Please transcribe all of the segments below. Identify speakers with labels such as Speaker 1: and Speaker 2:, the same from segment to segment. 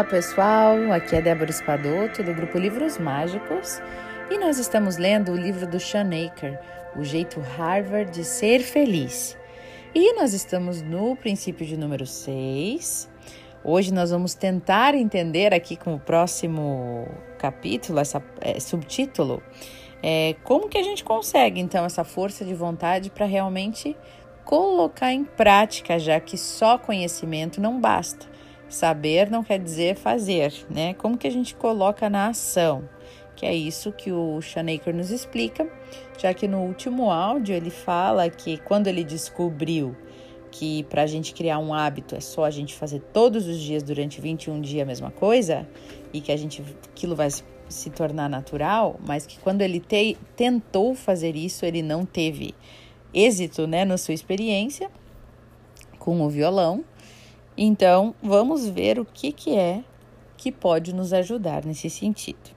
Speaker 1: Olá pessoal, aqui é Débora Espadoto do grupo Livros Mágicos e nós estamos lendo o livro do Sean Aker, O Jeito Harvard de Ser Feliz. E nós estamos no princípio de número 6. Hoje nós vamos tentar entender aqui com o próximo capítulo, essa é, subtítulo, é, como que a gente consegue então essa força de vontade para realmente colocar em prática, já que só conhecimento não basta. Saber não quer dizer fazer, né? Como que a gente coloca na ação? Que é isso que o Shanaker nos explica, já que no último áudio ele fala que quando ele descobriu que para a gente criar um hábito é só a gente fazer todos os dias durante 21 dias a mesma coisa e que a gente aquilo vai se tornar natural, mas que quando ele te, tentou fazer isso ele não teve êxito, né, na sua experiência com o violão então, vamos ver o que, que é que pode nos ajudar nesse sentido.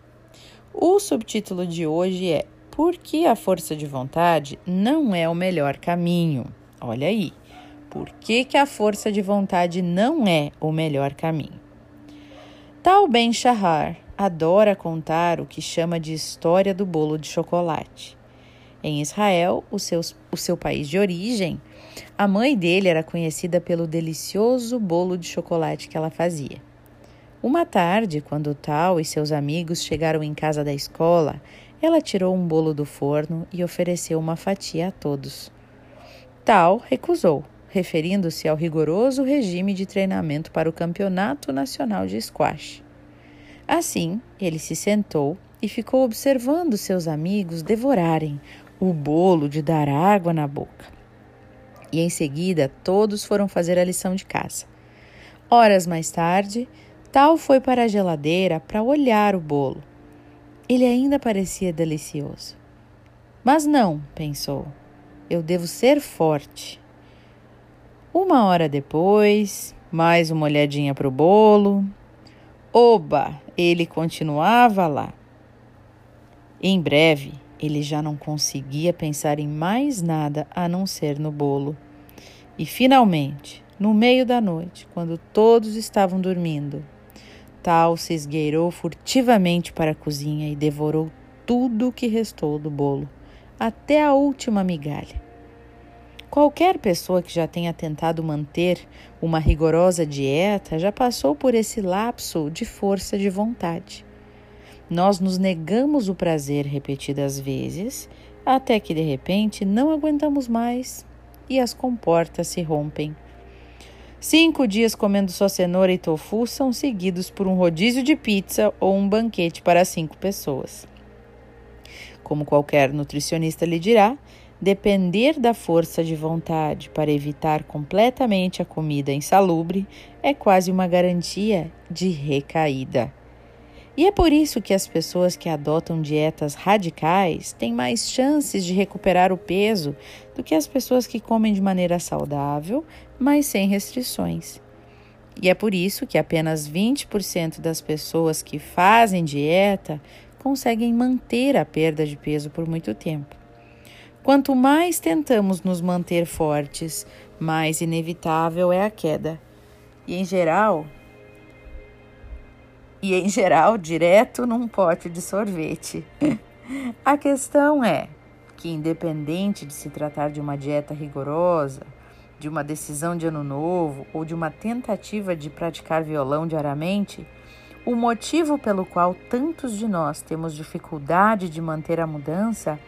Speaker 1: O subtítulo de hoje é Por que a força de vontade não é o melhor caminho? Olha aí, por que, que a força de vontade não é o melhor caminho? Tal Ben Shahar adora contar o que chama de história do bolo de chocolate. Em Israel, o, seus, o seu país de origem, a mãe dele era conhecida pelo delicioso bolo de chocolate que ela fazia. Uma tarde, quando Tal e seus amigos chegaram em casa da escola, ela tirou um bolo do forno e ofereceu uma fatia a todos. Tal recusou, referindo-se ao rigoroso regime de treinamento para o Campeonato Nacional de Squash. Assim, ele se sentou e ficou observando seus amigos devorarem o bolo de dar água na boca. E em seguida todos foram fazer a lição de casa. Horas mais tarde, Tal foi para a geladeira para olhar o bolo. Ele ainda parecia delicioso. Mas não, pensou, eu devo ser forte. Uma hora depois, mais uma olhadinha para o bolo. Oba! Ele continuava lá. Em breve, ele já não conseguia pensar em mais nada a não ser no bolo. E finalmente, no meio da noite, quando todos estavam dormindo, Tal se esgueirou furtivamente para a cozinha e devorou tudo o que restou do bolo, até a última migalha. Qualquer pessoa que já tenha tentado manter uma rigorosa dieta já passou por esse lapso de força de vontade. Nós nos negamos o prazer repetidas vezes, até que de repente não aguentamos mais e as comportas se rompem. Cinco dias comendo só cenoura e tofu são seguidos por um rodízio de pizza ou um banquete para cinco pessoas. Como qualquer nutricionista lhe dirá, depender da força de vontade para evitar completamente a comida insalubre é quase uma garantia de recaída. E é por isso que as pessoas que adotam dietas radicais têm mais chances de recuperar o peso do que as pessoas que comem de maneira saudável, mas sem restrições. E é por isso que apenas 20% das pessoas que fazem dieta conseguem manter a perda de peso por muito tempo. Quanto mais tentamos nos manter fortes, mais inevitável é a queda. E em geral, e, em geral, direto num pote de sorvete. A questão é que, independente de se tratar de uma dieta rigorosa, de uma decisão de ano novo ou de uma tentativa de praticar violão diariamente, o motivo pelo qual tantos de nós temos dificuldade de manter a mudança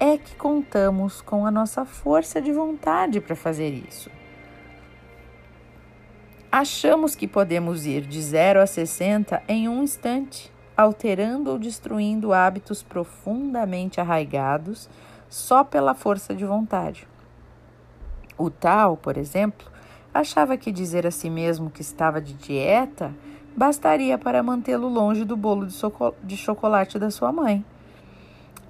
Speaker 1: é que contamos com a nossa força de vontade para fazer isso. Achamos que podemos ir de 0 a 60 em um instante, alterando ou destruindo hábitos profundamente arraigados só pela força de vontade. O tal, por exemplo, achava que dizer a si mesmo que estava de dieta bastaria para mantê-lo longe do bolo de chocolate da sua mãe.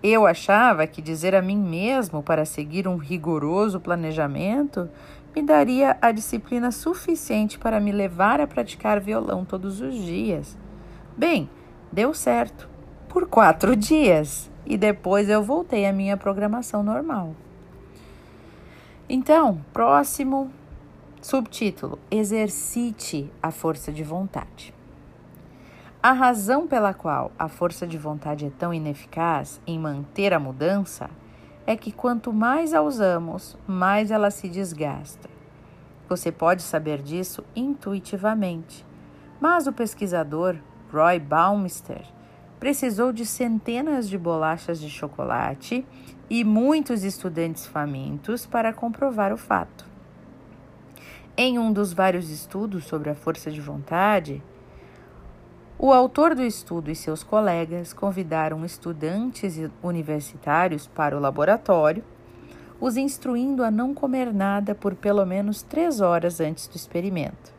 Speaker 1: Eu achava que dizer a mim mesmo para seguir um rigoroso planejamento me daria a disciplina suficiente para me levar a praticar violão todos os dias. Bem, deu certo. Por quatro dias. E depois eu voltei à minha programação normal. Então, próximo subtítulo: Exercite a força de vontade. A razão pela qual a força de vontade é tão ineficaz em manter a mudança é que quanto mais a usamos, mais ela se desgasta. Você pode saber disso intuitivamente, mas o pesquisador Roy Baumeister precisou de centenas de bolachas de chocolate e muitos estudantes famintos para comprovar o fato. Em um dos vários estudos sobre a força de vontade, o autor do estudo e seus colegas convidaram estudantes universitários para o laboratório, os instruindo a não comer nada por pelo menos três horas antes do experimento.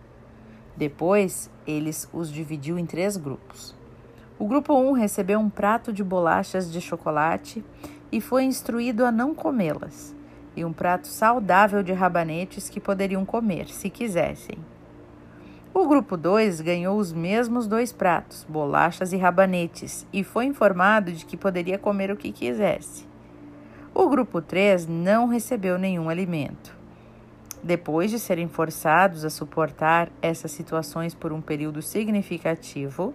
Speaker 1: Depois, eles os dividiu em três grupos. O grupo 1 recebeu um prato de bolachas de chocolate e foi instruído a não comê-las, e um prato saudável de rabanetes que poderiam comer, se quisessem. O grupo 2 ganhou os mesmos dois pratos, bolachas e rabanetes, e foi informado de que poderia comer o que quisesse. O grupo 3 não recebeu nenhum alimento. Depois de serem forçados a suportar essas situações por um período significativo,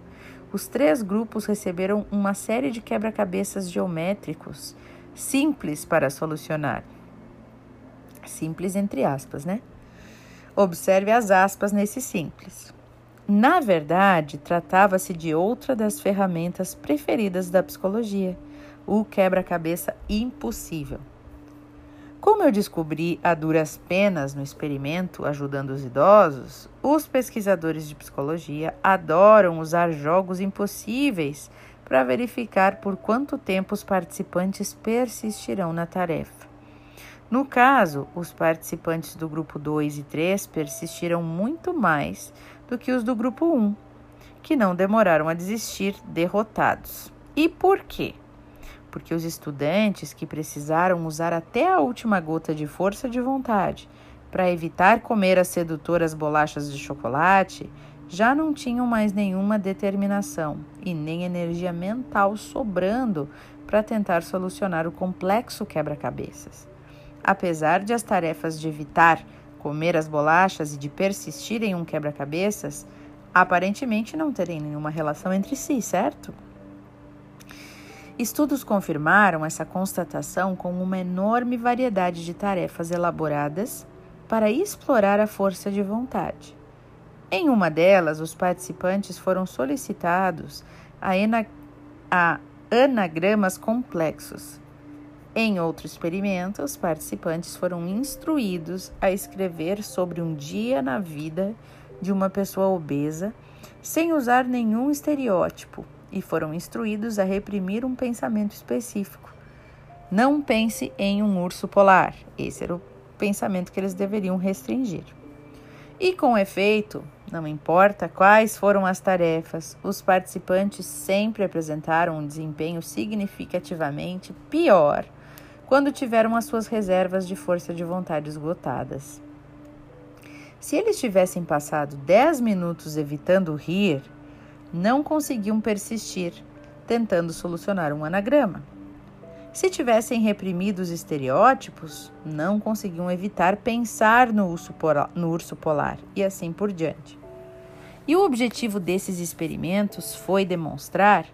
Speaker 1: os três grupos receberam uma série de quebra-cabeças geométricos simples para solucionar. Simples entre aspas, né? Observe as aspas nesse simples. Na verdade, tratava-se de outra das ferramentas preferidas da psicologia, o quebra-cabeça impossível. Como eu descobri a duras penas no experimento ajudando os idosos, os pesquisadores de psicologia adoram usar jogos impossíveis para verificar por quanto tempo os participantes persistirão na tarefa. No caso, os participantes do grupo 2 e 3 persistiram muito mais do que os do grupo 1, que não demoraram a desistir derrotados. E por quê? Porque os estudantes que precisaram usar até a última gota de força de vontade para evitar comer as sedutoras bolachas de chocolate já não tinham mais nenhuma determinação e nem energia mental sobrando para tentar solucionar o complexo quebra-cabeças. Apesar de as tarefas de evitar comer as bolachas e de persistir em um quebra-cabeças aparentemente não terem nenhuma relação entre si, certo? Estudos confirmaram essa constatação com uma enorme variedade de tarefas elaboradas para explorar a força de vontade. Em uma delas, os participantes foram solicitados a, a anagramas complexos, em outro experimento, os participantes foram instruídos a escrever sobre um dia na vida de uma pessoa obesa sem usar nenhum estereótipo e foram instruídos a reprimir um pensamento específico. Não pense em um urso polar. Esse era o pensamento que eles deveriam restringir. E com efeito, não importa quais foram as tarefas, os participantes sempre apresentaram um desempenho significativamente pior quando tiveram as suas reservas de força de vontade esgotadas. Se eles tivessem passado 10 minutos evitando rir, não conseguiam persistir, tentando solucionar um anagrama. Se tivessem reprimido os estereótipos, não conseguiam evitar pensar no urso, polar, no urso polar e assim por diante. E o objetivo desses experimentos foi demonstrar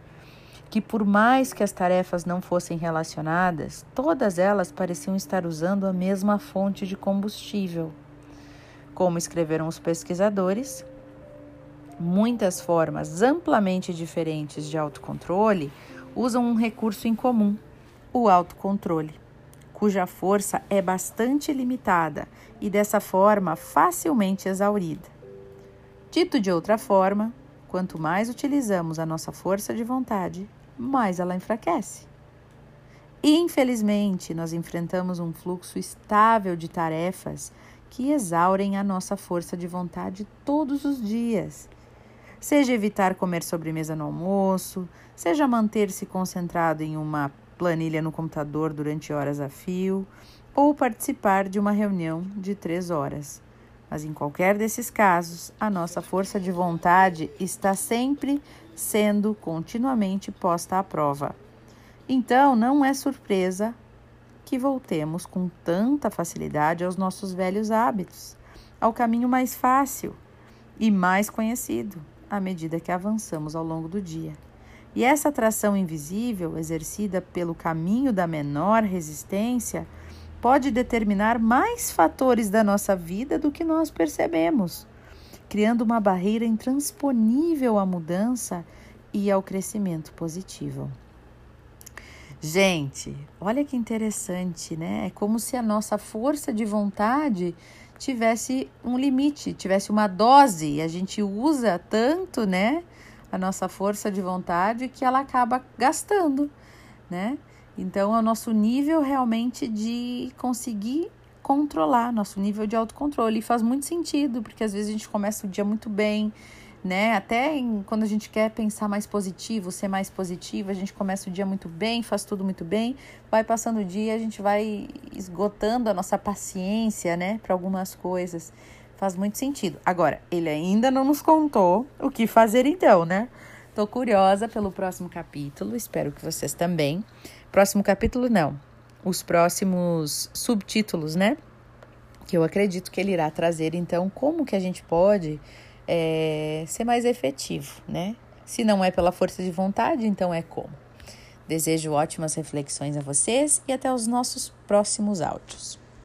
Speaker 1: que, por mais que as tarefas não fossem relacionadas, todas elas pareciam estar usando a mesma fonte de combustível. Como escreveram os pesquisadores, muitas formas amplamente diferentes de autocontrole usam um recurso em comum, o autocontrole, cuja força é bastante limitada e dessa forma facilmente exaurida. Dito de outra forma, quanto mais utilizamos a nossa força de vontade, mais ela enfraquece. Infelizmente, nós enfrentamos um fluxo estável de tarefas que exaurem a nossa força de vontade todos os dias. Seja evitar comer sobremesa no almoço, seja manter-se concentrado em uma planilha no computador durante horas a fio, ou participar de uma reunião de três horas. Mas em qualquer desses casos, a nossa força de vontade está sempre sendo continuamente posta à prova. Então, não é surpresa que voltemos com tanta facilidade aos nossos velhos hábitos, ao caminho mais fácil e mais conhecido, à medida que avançamos ao longo do dia. E essa atração invisível, exercida pelo caminho da menor resistência, pode determinar mais fatores da nossa vida do que nós percebemos, criando uma barreira intransponível à mudança e ao crescimento positivo. Gente, olha que interessante, né? É como se a nossa força de vontade tivesse um limite, tivesse uma dose, e a gente usa tanto, né, a nossa força de vontade que ela acaba gastando, né? Então, é o nosso nível realmente de conseguir controlar, nosso nível de autocontrole. E faz muito sentido, porque às vezes a gente começa o dia muito bem, né? Até em, quando a gente quer pensar mais positivo, ser mais positivo, a gente começa o dia muito bem, faz tudo muito bem, vai passando o dia, a gente vai esgotando a nossa paciência, né, para algumas coisas. Faz muito sentido. Agora, ele ainda não nos contou o que fazer então, né? Tô curiosa pelo próximo capítulo, espero que vocês também. Próximo capítulo não. Os próximos subtítulos, né? Que eu acredito que ele irá trazer então como que a gente pode é, ser mais efetivo, né? Se não é pela força de vontade, então é como. Desejo ótimas reflexões a vocês e até os nossos próximos áudios.